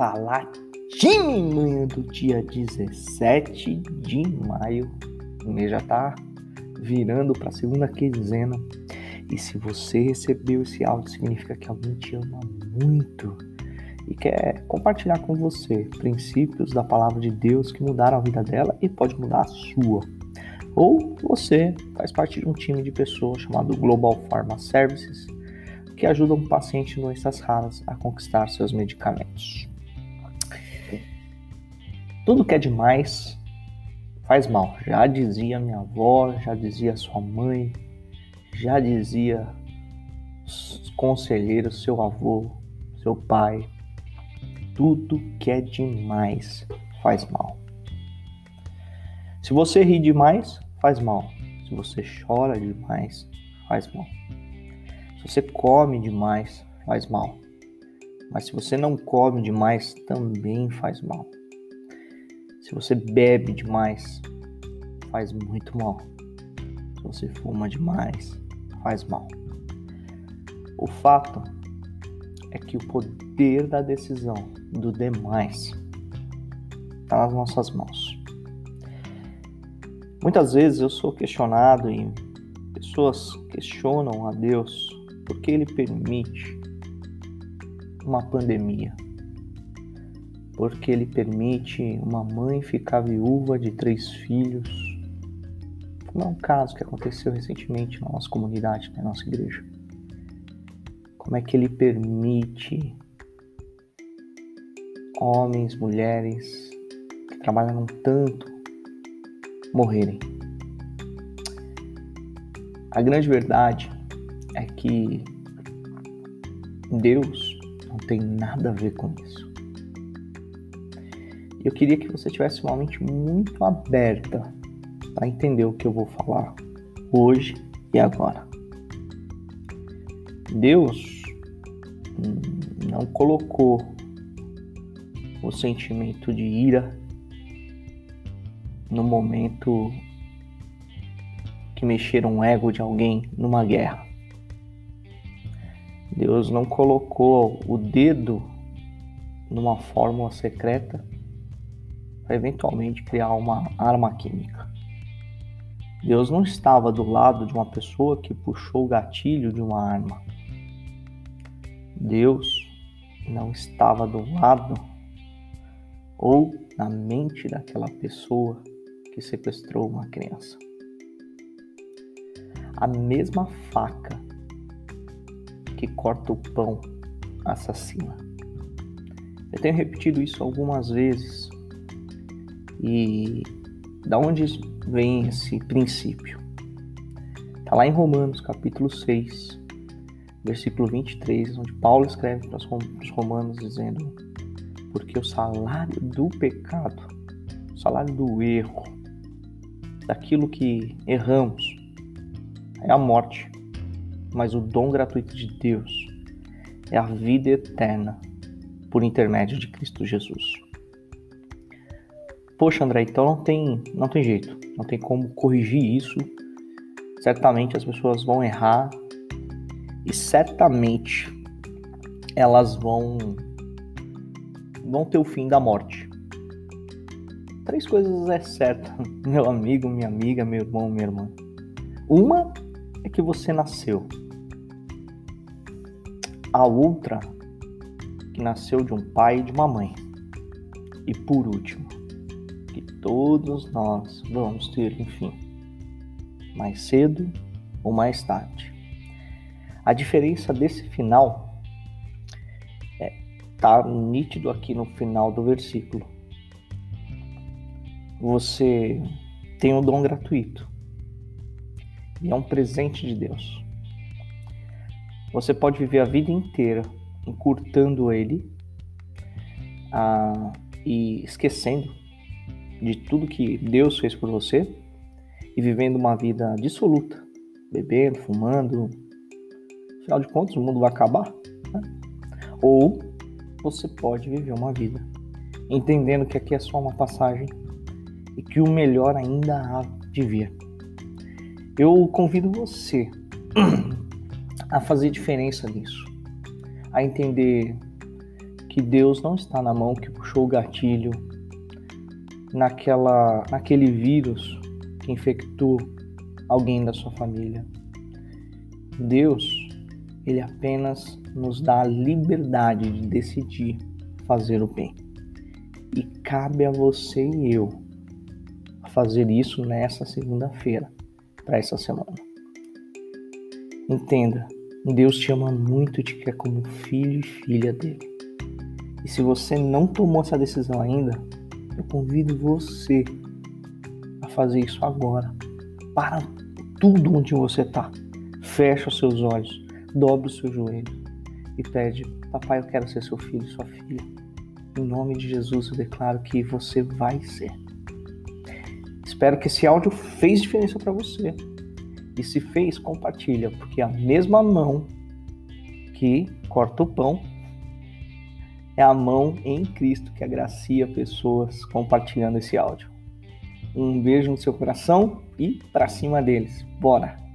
falar time manhã do dia 17 de maio. O mês já tá virando para a segunda quinzena. E se você recebeu esse áudio, significa que alguém te ama muito e quer compartilhar com você princípios da palavra de Deus que mudaram a vida dela e pode mudar a sua. Ou você faz parte de um time de pessoas chamado Global Pharma Services que ajuda um paciente em doenças raras a conquistar seus medicamentos. Tudo que é demais faz mal. Já dizia minha avó, já dizia sua mãe, já dizia os conselheiros, seu avô, seu pai. Tudo que é demais faz mal. Se você ri demais, faz mal. Se você chora demais, faz mal. Se você come demais, faz mal. Mas se você não come demais, também faz mal. Se você bebe demais, faz muito mal. Se você fuma demais, faz mal. O fato é que o poder da decisão do demais está nas nossas mãos. Muitas vezes eu sou questionado e pessoas questionam a Deus porque ele permite uma pandemia. Porque ele permite uma mãe ficar viúva de três filhos. Como é um caso que aconteceu recentemente na nossa comunidade, na nossa igreja. Como é que ele permite homens, mulheres que trabalham tanto morrerem? A grande verdade é que Deus não tem nada a ver com isso. Eu queria que você tivesse uma mente muito aberta para entender o que eu vou falar hoje e agora. Deus não colocou o sentimento de ira no momento que mexeram o ego de alguém numa guerra. Deus não colocou o dedo numa fórmula secreta para eventualmente criar uma arma química. Deus não estava do lado de uma pessoa que puxou o gatilho de uma arma. Deus não estava do lado ou na mente daquela pessoa que sequestrou uma criança. A mesma faca que corta o pão assassina. Eu tenho repetido isso algumas vezes. E da onde vem esse princípio? Está lá em Romanos, capítulo 6, versículo 23, onde Paulo escreve para os romanos dizendo: Porque o salário do pecado, o salário do erro, daquilo que erramos, é a morte mas o dom gratuito de Deus é a vida eterna por intermédio de Cristo Jesus. Poxa, André, então não tem, não tem jeito, não tem como corrigir isso. Certamente as pessoas vão errar e certamente elas vão vão ter o fim da morte. Três coisas é certa, meu amigo, minha amiga, meu irmão, minha irmã. Uma é que você nasceu. A outra que nasceu de um pai e de uma mãe. E por último, todos nós vamos ter enfim, mais cedo ou mais tarde. A diferença desse final é tá nítido aqui no final do versículo. Você tem o dom gratuito e é um presente de Deus. Você pode viver a vida inteira encurtando ele ah, e esquecendo de tudo que Deus fez por você e vivendo uma vida dissoluta, bebendo, fumando. Afinal de contas, o mundo vai acabar. Né? Ou você pode viver uma vida entendendo que aqui é só uma passagem e que o melhor ainda há de vir. Eu convido você a fazer diferença nisso, a entender que Deus não está na mão que puxou o gatilho naquela, naquele vírus que infectou alguém da sua família. Deus, ele apenas nos dá a liberdade de decidir fazer o bem. E cabe a você e eu fazer isso nessa segunda-feira, para essa semana. Entenda, Deus te ama muito e te quer como filho e filha dele. E se você não tomou essa decisão ainda, eu convido você a fazer isso agora. Para tudo onde você está. Fecha os seus olhos, dobre os seus joelhos e pede: Papai, eu quero ser seu filho, sua filha. Em nome de Jesus, eu declaro que você vai ser. Espero que esse áudio fez diferença para você. E se fez, compartilha, porque a mesma mão que corta o pão é a mão em Cristo que agracia pessoas compartilhando esse áudio. Um beijo no seu coração e para cima deles. Bora!